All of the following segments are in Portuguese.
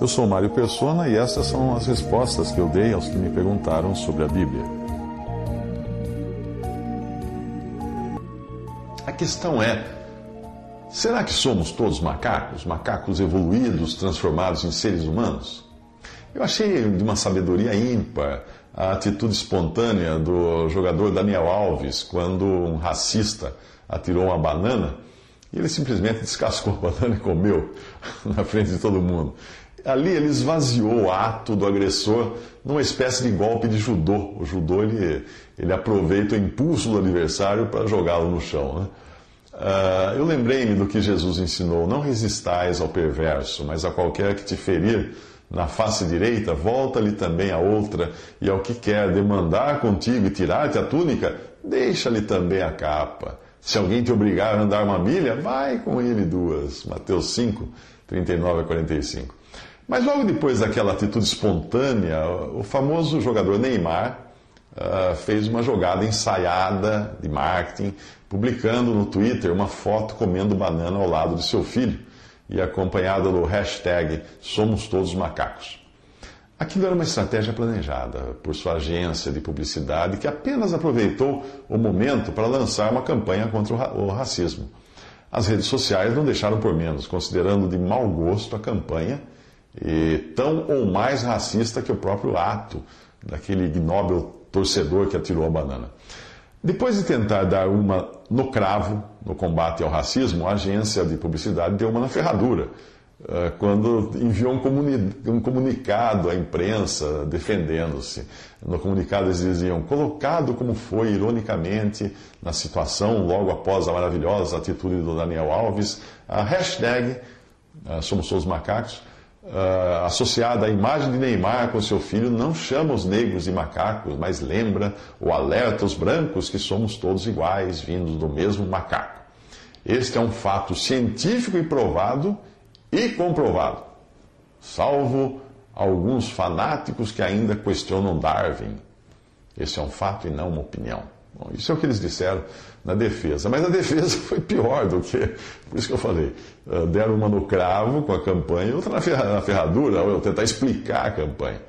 Eu sou Mário Persona e essas são as respostas que eu dei aos que me perguntaram sobre a Bíblia. A questão é: será que somos todos macacos? Macacos evoluídos, transformados em seres humanos? Eu achei de uma sabedoria ímpar a atitude espontânea do jogador Daniel Alves quando um racista atirou uma banana e ele simplesmente descascou a banana e comeu na frente de todo mundo. Ali ele esvaziou o ato do agressor numa espécie de golpe de judô. O judô ele, ele aproveita o impulso do adversário para jogá-lo no chão. Né? Uh, eu lembrei-me do que Jesus ensinou: não resistais ao perverso, mas a qualquer que te ferir na face direita, volta-lhe também a outra, e ao que quer demandar contigo e tirar-te a túnica, deixa-lhe também a capa. Se alguém te obrigar a andar uma milha, vai com ele duas. Mateus 5, 39 a 45. Mas logo depois daquela atitude espontânea, o famoso jogador Neymar uh, fez uma jogada ensaiada de marketing, publicando no Twitter uma foto comendo banana ao lado de seu filho e acompanhada do hashtag Somos Todos Macacos. Aquilo era uma estratégia planejada por sua agência de publicidade que apenas aproveitou o momento para lançar uma campanha contra o racismo. As redes sociais não deixaram por menos, considerando de mau gosto a campanha e tão ou mais racista que o próprio ato daquele ignóbil torcedor que atirou a banana. Depois de tentar dar uma no cravo no combate ao racismo, a agência de publicidade deu uma na ferradura, eh, quando enviou um, comuni um comunicado à imprensa defendendo-se. No comunicado eles diziam: colocado como foi ironicamente na situação logo após a maravilhosa atitude do Daniel Alves, a hashtag eh, Somos Todos Macacos uh, associada à imagem de Neymar com seu filho não chama os negros de macacos, mas lembra ou alerta os brancos que somos todos iguais, vindos do mesmo macaco. Este é um fato científico e provado e comprovado, salvo alguns fanáticos que ainda questionam Darwin. Esse é um fato e não uma opinião. Bom, isso é o que eles disseram na defesa. Mas a defesa foi pior do que. Por isso que eu falei. Uh, deram uma no cravo com a campanha, outra na ferradura, ou tentar explicar a campanha.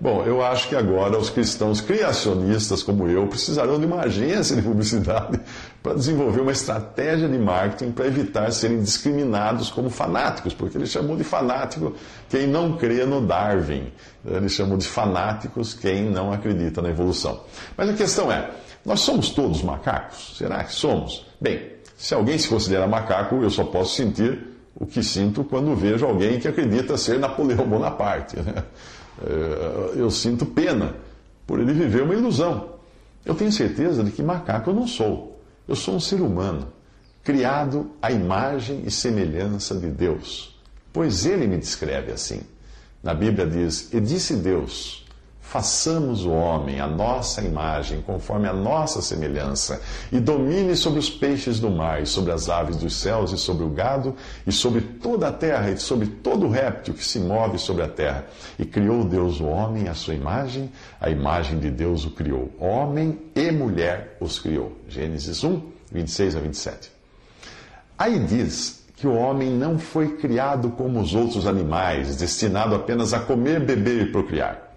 Bom, eu acho que agora os cristãos criacionistas como eu precisarão de uma agência de publicidade para desenvolver uma estratégia de marketing para evitar serem discriminados como fanáticos, porque ele chamou de fanático quem não crê no Darwin. Ele chamou de fanáticos quem não acredita na evolução. Mas a questão é, nós somos todos macacos? Será que somos? Bem, se alguém se considera macaco, eu só posso sentir o que sinto quando vejo alguém que acredita ser Napoleão Bonaparte. Né? É, eu sinto pena por ele viver uma ilusão. Eu tenho certeza de que macaco eu não sou. Eu sou um ser humano, criado à imagem e semelhança de Deus. Pois ele me descreve assim. Na Bíblia diz: E disse Deus: Façamos o homem a nossa imagem, conforme a nossa semelhança, e domine sobre os peixes do mar, e sobre as aves dos céus, e sobre o gado, e sobre toda a terra, e sobre todo o réptil que se move sobre a terra. E criou Deus o homem à sua imagem, a imagem de Deus o criou. Homem e mulher os criou. Gênesis 1, 26 a 27. Aí diz que o homem não foi criado como os outros animais, destinado apenas a comer, beber e procriar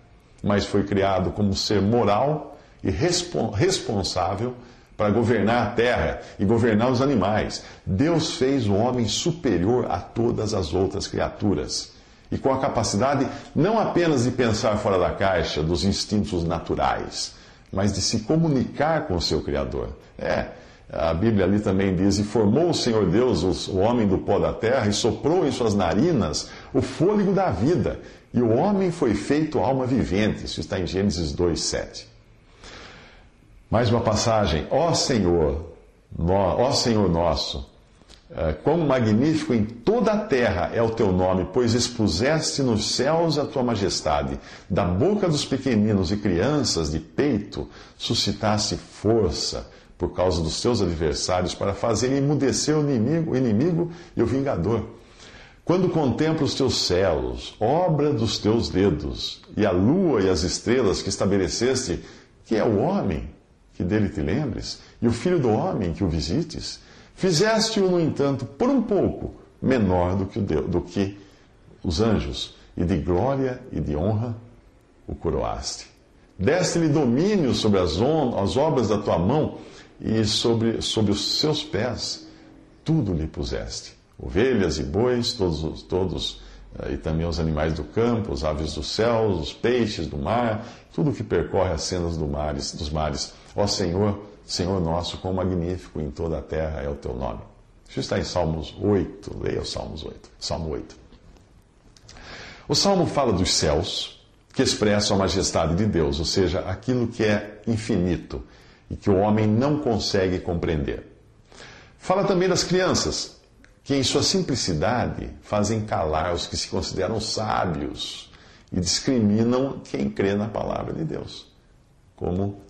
mas foi criado como ser moral e responsável para governar a terra e governar os animais. Deus fez o homem superior a todas as outras criaturas e com a capacidade não apenas de pensar fora da caixa dos instintos naturais, mas de se comunicar com o seu Criador. É, a Bíblia ali também diz: E formou o Senhor Deus o homem do pó da terra e soprou em suas narinas o fôlego da vida, e o homem foi feito alma vivente. Isso está em Gênesis 2, 7. Mais uma passagem. Ó Senhor, ó Senhor nosso, Uh, quão magnífico em toda a terra é o teu nome, pois expuseste nos céus a tua majestade. Da boca dos pequeninos e crianças de peito suscitaste força por causa dos teus adversários para fazer emudecer o inimigo, o inimigo e o vingador. Quando contemplo os teus céus, obra dos teus dedos, e a lua e as estrelas que estabeleceste, que é o homem, que dele te lembres, e o filho do homem, que o visites, fizeste-o, no entanto, por um pouco menor do que, do que os anjos, e de glória e de honra o coroaste. Deste-lhe domínio sobre as, as obras da tua mão e sobre, sobre os seus pés, tudo lhe puseste ovelhas e bois, todos, todos eh, e também os animais do campo, as aves dos céus, os peixes do mar, tudo que percorre as cenas do mares, dos mares. Ó Senhor, Senhor nosso, quão magnífico em toda a terra é o teu nome. Isso está em Salmos 8, leia o Salmos 8, Salmo 8. O Salmo fala dos céus, que expressam a majestade de Deus, ou seja, aquilo que é infinito e que o homem não consegue compreender. Fala também das crianças, que em sua simplicidade fazem calar os que se consideram sábios e discriminam quem crê na palavra de Deus. Como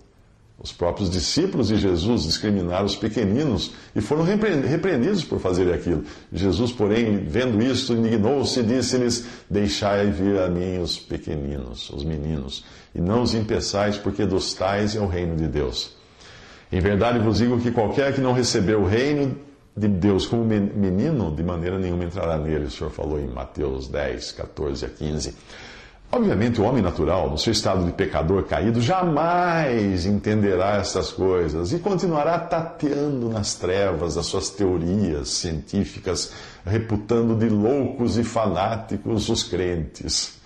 os próprios discípulos de Jesus discriminaram os pequeninos e foram repreendidos por fazer aquilo. Jesus, porém, vendo isto, indignou-se e disse-lhes: Deixai vir a mim os pequeninos, os meninos, e não os impeçais, porque dos tais é o reino de Deus. Em verdade vos digo que qualquer que não receber o reino de Deus como menino, de maneira nenhuma entrará nele. O Senhor falou em Mateus 10, 14 a 15. Obviamente, o homem natural, no seu estado de pecador caído, jamais entenderá essas coisas e continuará tateando nas trevas das suas teorias científicas, reputando de loucos e fanáticos os crentes.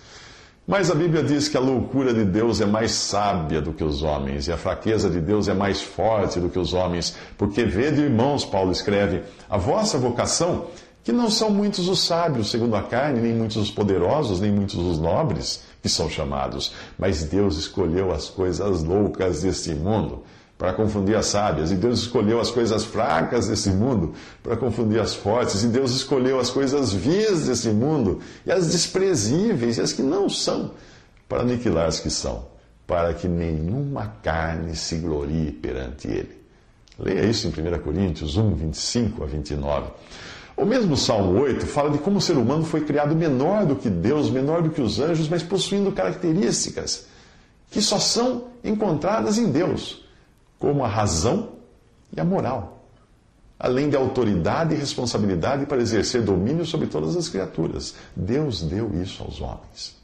Mas a Bíblia diz que a loucura de Deus é mais sábia do que os homens, e a fraqueza de Deus é mais forte do que os homens. Porque vede, irmãos, Paulo escreve, a vossa vocação, que não são muitos os sábios segundo a carne, nem muitos os poderosos, nem muitos os nobres que são chamados, mas Deus escolheu as coisas loucas deste mundo para confundir as sábias. E Deus escolheu as coisas fracas desse mundo para confundir as fortes. E Deus escolheu as coisas vias desse mundo e as desprezíveis e as que não são para aniquilar as que são, para que nenhuma carne se glorie perante Ele. Leia isso em 1 Coríntios 1, 25 a 29. O mesmo Salmo 8 fala de como o ser humano foi criado menor do que Deus, menor do que os anjos, mas possuindo características que só são encontradas em Deus como a razão e a moral, além de autoridade e responsabilidade para exercer domínio sobre todas as criaturas. Deus deu isso aos homens.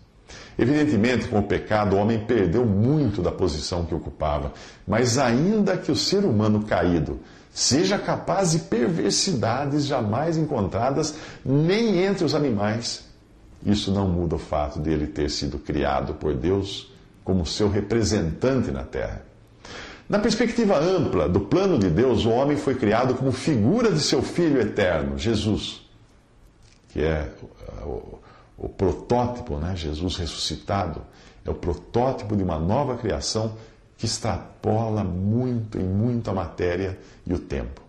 Evidentemente, com o pecado, o homem perdeu muito da posição que ocupava, mas ainda que o ser humano caído seja capaz de perversidades jamais encontradas nem entre os animais, isso não muda o fato de ele ter sido criado por Deus como seu representante na terra. Na perspectiva ampla do plano de Deus, o homem foi criado como figura de seu Filho eterno, Jesus, que é o, o protótipo, né? Jesus ressuscitado, é o protótipo de uma nova criação que extrapola muito em muito a matéria e o tempo.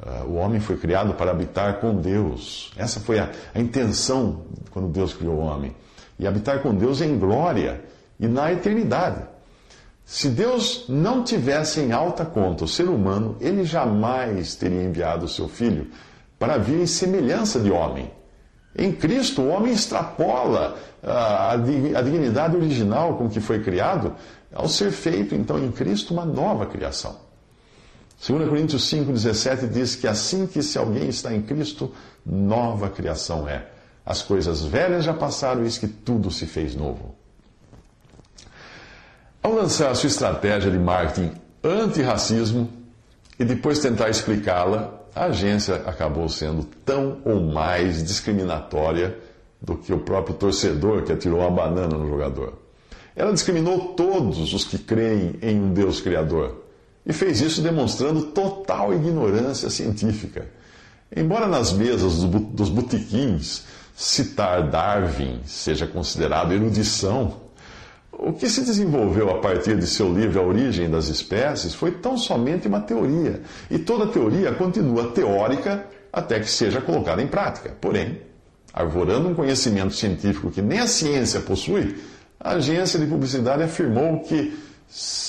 Uh, o homem foi criado para habitar com Deus. Essa foi a, a intenção quando Deus criou o homem. E habitar com Deus em glória e na eternidade. Se Deus não tivesse em alta conta o ser humano, ele jamais teria enviado o seu filho para vir em semelhança de homem. Em Cristo, o homem extrapola ah, a dignidade original com que foi criado, ao ser feito, então, em Cristo, uma nova criação. 2 Coríntios 5,17 diz que assim que se alguém está em Cristo, nova criação é. As coisas velhas já passaram, eis que tudo se fez novo. Ao lançar a sua estratégia de marketing anti-racismo e depois tentar explicá-la, a agência acabou sendo tão ou mais discriminatória do que o próprio torcedor que atirou uma banana no jogador. Ela discriminou todos os que creem em um Deus Criador e fez isso demonstrando total ignorância científica. Embora nas mesas dos botequins citar Darwin seja considerado erudição, o que se desenvolveu a partir de seu livro A Origem das Espécies foi tão somente uma teoria. E toda teoria continua teórica até que seja colocada em prática. Porém, arvorando um conhecimento científico que nem a ciência possui, a agência de publicidade afirmou que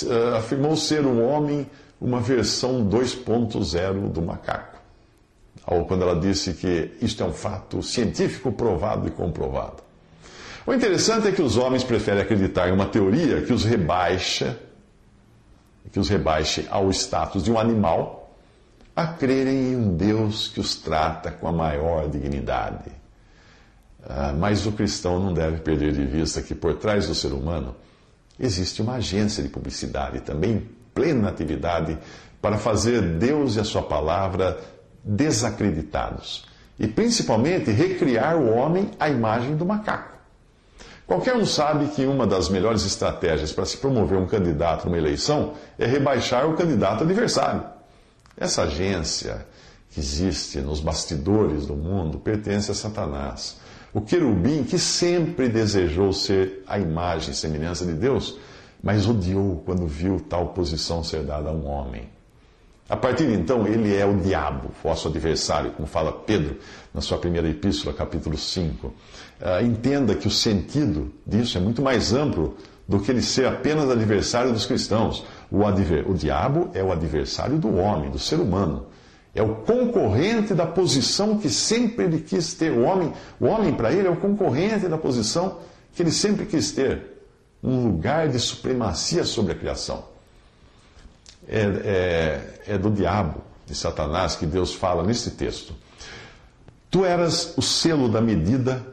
uh, afirmou ser o homem uma versão 2.0 do macaco. Ou quando ela disse que isto é um fato científico provado e comprovado. O interessante é que os homens preferem acreditar em uma teoria que os rebaixa, que os rebaixe ao status de um animal, a crerem em um Deus que os trata com a maior dignidade. Ah, mas o cristão não deve perder de vista que por trás do ser humano existe uma agência de publicidade também plena atividade para fazer Deus e a sua palavra desacreditados e principalmente recriar o homem à imagem do macaco. Qualquer um sabe que uma das melhores estratégias para se promover um candidato numa eleição é rebaixar o candidato adversário. Essa agência que existe nos bastidores do mundo pertence a Satanás. O querubim que sempre desejou ser a imagem e semelhança de Deus, mas odiou quando viu tal posição ser dada a um homem. A partir de então, ele é o diabo, vosso adversário, como fala Pedro na sua primeira epístola, capítulo 5. Uh, ah, entenda que o sentido disso é muito mais amplo do que ele ser apenas adversário dos cristãos. O, adver... o diabo é o adversário do homem, do ser humano. É o concorrente da posição que sempre ele quis ter. O homem, o homem para ele, é o concorrente da posição que ele sempre quis ter. Um lugar de supremacia sobre a criação é, é, é do diabo, de Satanás, que Deus fala nesse texto. Tu eras o selo da medida,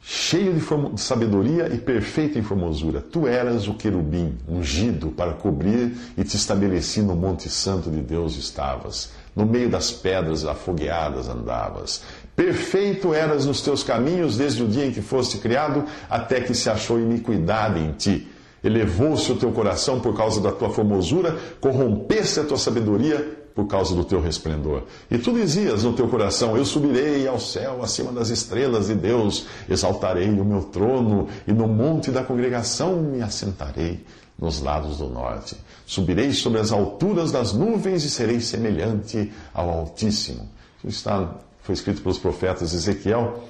cheio de, sabedoria e perfeito em formosura. Tu eras o querubim, ungido para cobrir e te estabeleci no Monte Santo de Deus estavas. No meio das pedras afogueadas andavas. Perfeito eras nos teus caminhos desde o dia em que foste criado, até que se achou iniquidade em ti Elevou-se o teu coração por causa da tua formosura, corrompesse a tua sabedoria por causa do teu resplendor. E tu dizias no teu coração: Eu subirei ao céu acima das estrelas de Deus, exaltarei o meu trono, e no monte da congregação me assentarei nos lados do norte. Subirei sobre as alturas das nuvens e serei semelhante ao Altíssimo. Isso está, foi escrito pelos profetas Ezequiel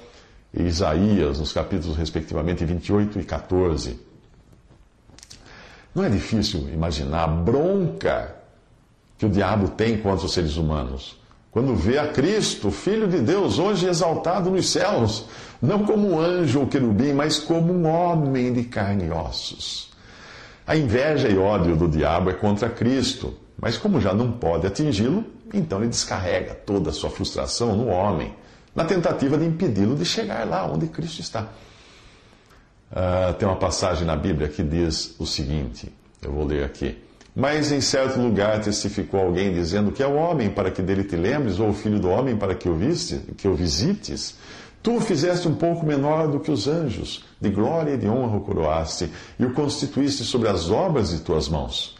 e Isaías, nos capítulos respectivamente 28 e 14. Não é difícil imaginar a bronca que o diabo tem contra os seres humanos. Quando vê a Cristo, Filho de Deus, hoje exaltado nos céus, não como um anjo ou querubim, mas como um homem de carne e ossos. A inveja e ódio do diabo é contra Cristo, mas como já não pode atingi-lo, então ele descarrega toda a sua frustração no homem, na tentativa de impedi-lo de chegar lá onde Cristo está. Uh, tem uma passagem na Bíblia que diz o seguinte: eu vou ler aqui. Mas em certo lugar testificou alguém dizendo que é o homem para que dele te lembres, ou o filho do homem para que o, viste, que o visites. Tu o fizeste um pouco menor do que os anjos, de glória e de honra o coroaste, e o constituíste sobre as obras de tuas mãos.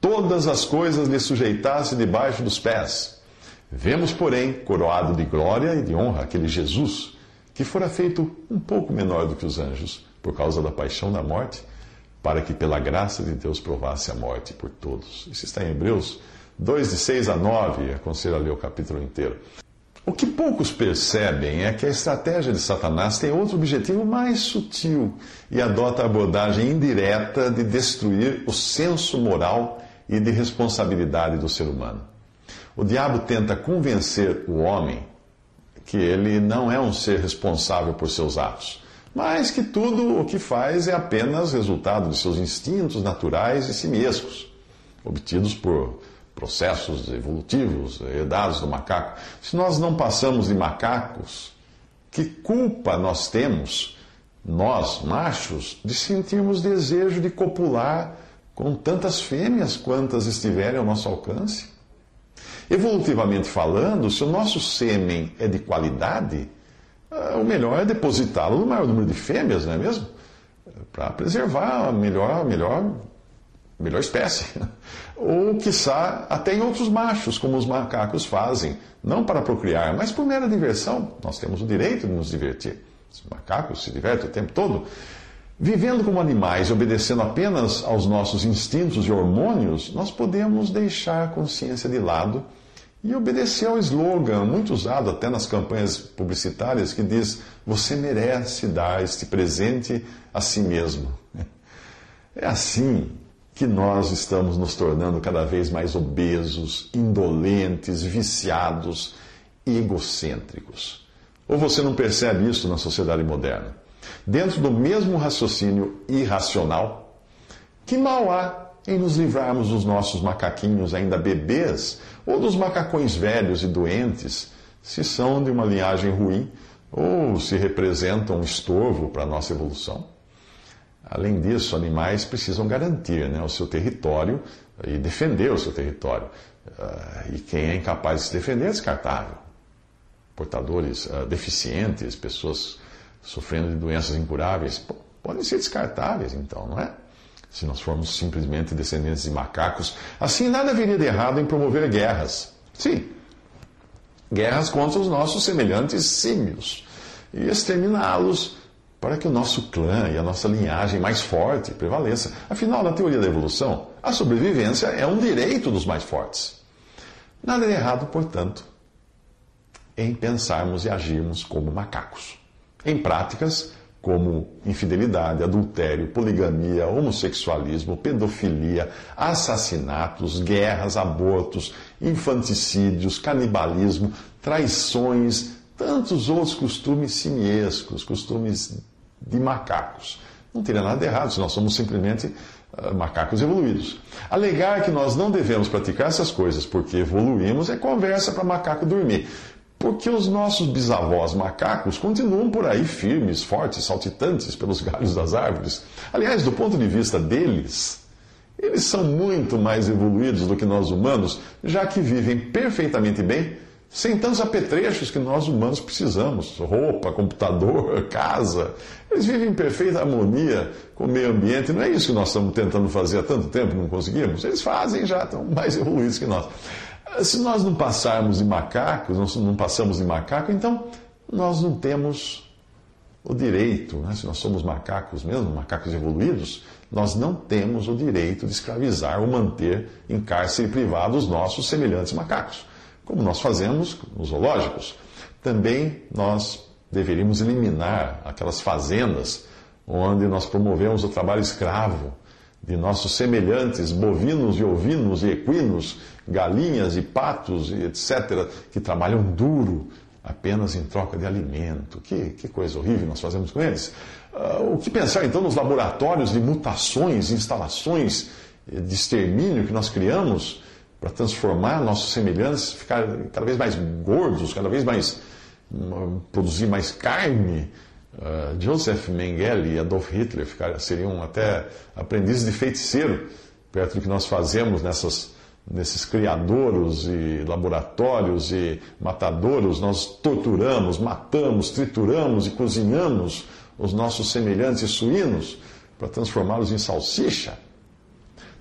Todas as coisas lhe sujeitaste debaixo dos pés. Vemos, porém, coroado de glória e de honra aquele Jesus, que fora feito um pouco menor do que os anjos por causa da paixão da morte, para que pela graça de Deus provasse a morte por todos. Isso está em Hebreus 2, de 6 a 9, aconselho a ler o capítulo inteiro. O que poucos percebem é que a estratégia de Satanás tem outro objetivo mais sutil e adota a abordagem indireta de destruir o senso moral e de responsabilidade do ser humano. O diabo tenta convencer o homem que ele não é um ser responsável por seus atos mas que tudo o que faz é apenas resultado de seus instintos naturais e simiescos, obtidos por processos evolutivos herdados do macaco. Se nós não passamos de macacos, que culpa nós temos, nós, machos, de sentirmos desejo de copular com tantas fêmeas quantas estiverem ao nosso alcance? Evolutivamente falando, se o nosso sêmen é de qualidade, o melhor é depositá-lo no maior número de fêmeas, não é mesmo? Para preservar a melhor, melhor, melhor espécie. Ou, quiçá, até em outros machos, como os macacos fazem, não para procriar, mas por mera diversão. Nós temos o direito de nos divertir. Os macacos se divertem o tempo todo. Vivendo como animais obedecendo apenas aos nossos instintos e hormônios, nós podemos deixar a consciência de lado e obedeceu ao slogan, muito usado até nas campanhas publicitárias, que diz: Você merece dar este presente a si mesmo. É assim que nós estamos nos tornando cada vez mais obesos, indolentes, viciados egocêntricos. Ou você não percebe isso na sociedade moderna? Dentro do mesmo raciocínio irracional, que mal há em nos livrarmos dos nossos macaquinhos ainda bebês ou dos macacões velhos e doentes, se são de uma linhagem ruim ou se representam um estorvo para a nossa evolução? Além disso, animais precisam garantir né, o seu território e defender o seu território. Uh, e quem é incapaz de se defender é descartável. Portadores uh, deficientes, pessoas sofrendo de doenças incuráveis, podem ser descartáveis, então, não é? Se nós formos simplesmente descendentes de macacos, assim nada haveria de errado em promover guerras. Sim, guerras contra os nossos semelhantes símios e exterminá-los para que o nosso clã e a nossa linhagem mais forte prevaleça. Afinal, na teoria da evolução, a sobrevivência é um direito dos mais fortes. Nada de errado, portanto, em pensarmos e agirmos como macacos. Em práticas como infidelidade, adultério, poligamia, homossexualismo, pedofilia, assassinatos, guerras, abortos, infanticídios, canibalismo, traições, tantos outros costumes simiescos, costumes de macacos. Não teria nada de errado se nós somos simplesmente uh, macacos evoluídos. Alegar que nós não devemos praticar essas coisas porque evoluímos é conversa para macaco dormir. Porque os nossos bisavós macacos continuam por aí firmes, fortes, saltitantes pelos galhos das árvores. Aliás, do ponto de vista deles, eles são muito mais evoluídos do que nós humanos, já que vivem perfeitamente bem sem tantos apetrechos que nós humanos precisamos roupa, computador, casa. Eles vivem em perfeita harmonia com o meio ambiente. Não é isso que nós estamos tentando fazer há tanto tempo não conseguimos? Eles fazem já, estão mais evoluídos que nós. Se nós não passarmos de macacos, não passamos de macaco, então nós não temos o direito, né? se nós somos macacos mesmo, macacos evoluídos, nós não temos o direito de escravizar ou manter em cárcere privado os nossos semelhantes macacos como nós fazemos nos zoológicos. Também nós deveríamos eliminar aquelas fazendas onde nós promovemos o trabalho escravo de nossos semelhantes bovinos e ovinos e equinos, galinhas e patos e etc., que trabalham duro apenas em troca de alimento. Que, que coisa horrível nós fazemos com eles. Uh, o que pensar então nos laboratórios de mutações, instalações de extermínio que nós criamos para transformar nossos semelhantes, ficar cada vez mais gordos, cada vez mais hum, produzir mais carne. Uh, Joseph Mengele e Adolf Hitler seriam até aprendizes de feiticeiro perto do que nós fazemos nessas, nesses criadouros e laboratórios e matadouros. Nós torturamos, matamos, trituramos e cozinhamos os nossos semelhantes suínos para transformá-los em salsicha.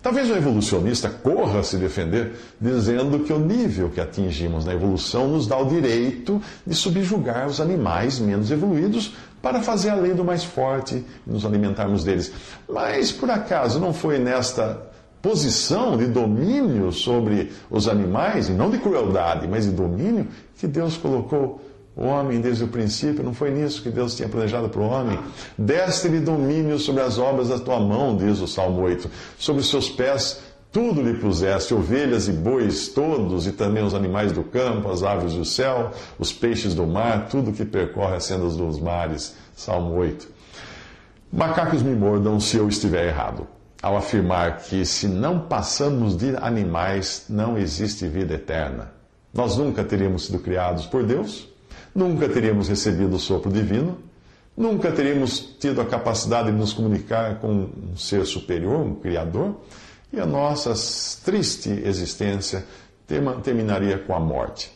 Talvez o evolucionista corra a se defender dizendo que o nível que atingimos na evolução nos dá o direito de subjugar os animais menos evoluídos para fazer a lei do mais forte e nos alimentarmos deles. Mas por acaso não foi nesta posição de domínio sobre os animais, e não de crueldade, mas de domínio, que Deus colocou o homem desde o princípio, não foi nisso que Deus tinha planejado para o homem. Deste-lhe domínio sobre as obras da tua mão, diz o Salmo 8. Sobre os seus pés tudo lhe puseste, ovelhas e bois todos, e também os animais do campo, as aves do céu, os peixes do mar, tudo que percorre as sendas dos mares. Salmo 8. Macacos me mordam se eu estiver errado, ao afirmar que se não passamos de animais, não existe vida eterna. Nós nunca teríamos sido criados por Deus nunca teríamos recebido o sopro divino, nunca teríamos tido a capacidade de nos comunicar com um ser superior, um Criador, e a nossa triste existência terminaria com a morte.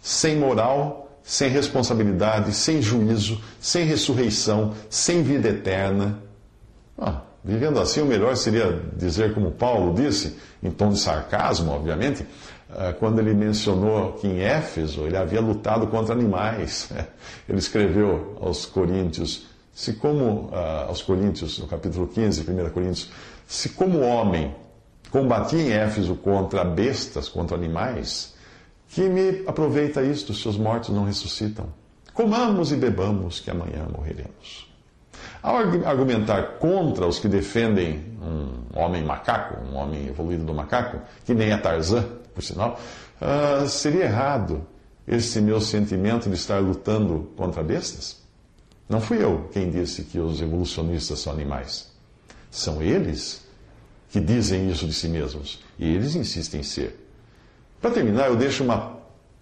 Sem moral, sem responsabilidade, sem juízo, sem ressurreição, sem vida eterna. Ah, vivendo assim, o melhor seria dizer, como Paulo disse, em tom de sarcasmo, obviamente, ah, quando ele mencionou que em Éfeso ele havia lutado contra animais. Ele escreveu aos Coríntios, se como, uh, aos Coríntios, no capítulo 15, 1 Coríntios, se como homem combatia em Éfeso contra bestas, contra animais, Que me aproveita isto se os mortos não ressuscitam? Comamos e bebamos, que amanhã morreremos. Ao argumentar contra os que defendem um homem macaco, um homem evoluído do macaco, que nem é Tarzan, por sinal, uh, seria errado esse meu sentimento de estar lutando contra bestas? Não fui eu quem disse que os evolucionistas são animais. São eles que dizem isso de si mesmos. E eles insistem em ser. Para terminar, eu deixo uma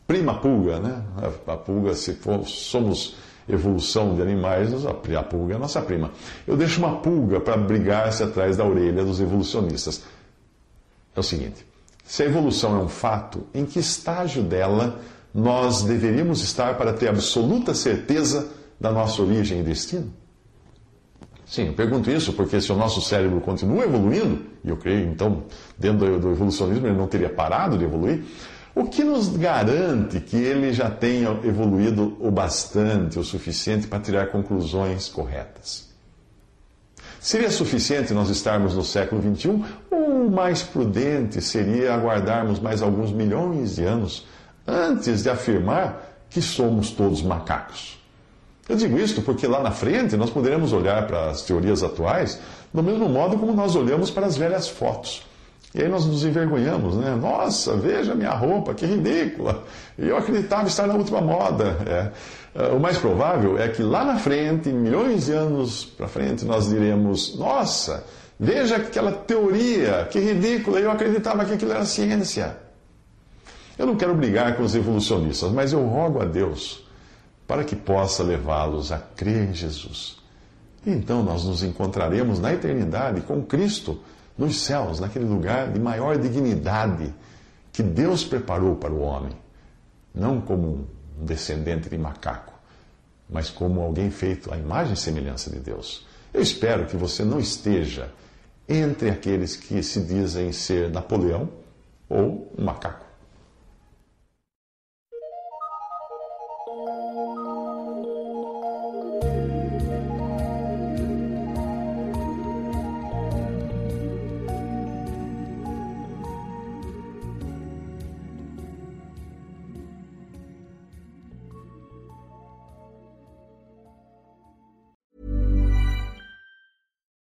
prima pulga, né? A pulga, se for, somos evolução de animais, a pulga é a nossa prima. Eu deixo uma pulga para brigar-se atrás da orelha dos evolucionistas. É o seguinte: se a evolução é um fato, em que estágio dela nós deveríamos estar para ter absoluta certeza da nossa origem e destino? Sim, eu pergunto isso porque se o nosso cérebro continua evoluindo, e eu creio, então, dentro do evolucionismo, ele não teria parado de evoluir, o que nos garante que ele já tenha evoluído o bastante, o suficiente para tirar conclusões corretas? Seria suficiente nós estarmos no século XXI ou mais prudente seria aguardarmos mais alguns milhões de anos antes de afirmar que somos todos macacos? Eu digo isto porque lá na frente nós poderemos olhar para as teorias atuais do mesmo modo como nós olhamos para as velhas fotos. E aí nós nos envergonhamos, né? Nossa, veja minha roupa, que ridícula! Eu acreditava estar na última moda. É. é. O mais provável é que lá na frente, milhões de anos para frente, nós diremos: Nossa, veja aquela teoria, que ridícula! Eu acreditava que aquilo era ciência. Eu não quero brigar com os evolucionistas, mas eu rogo a Deus para que possa levá-los a crer em Jesus. E então nós nos encontraremos na eternidade com Cristo nos céus, naquele lugar de maior dignidade que Deus preparou para o homem, não como um descendente de macaco, mas como alguém feito à imagem e semelhança de Deus. Eu espero que você não esteja entre aqueles que se dizem ser Napoleão ou um macaco.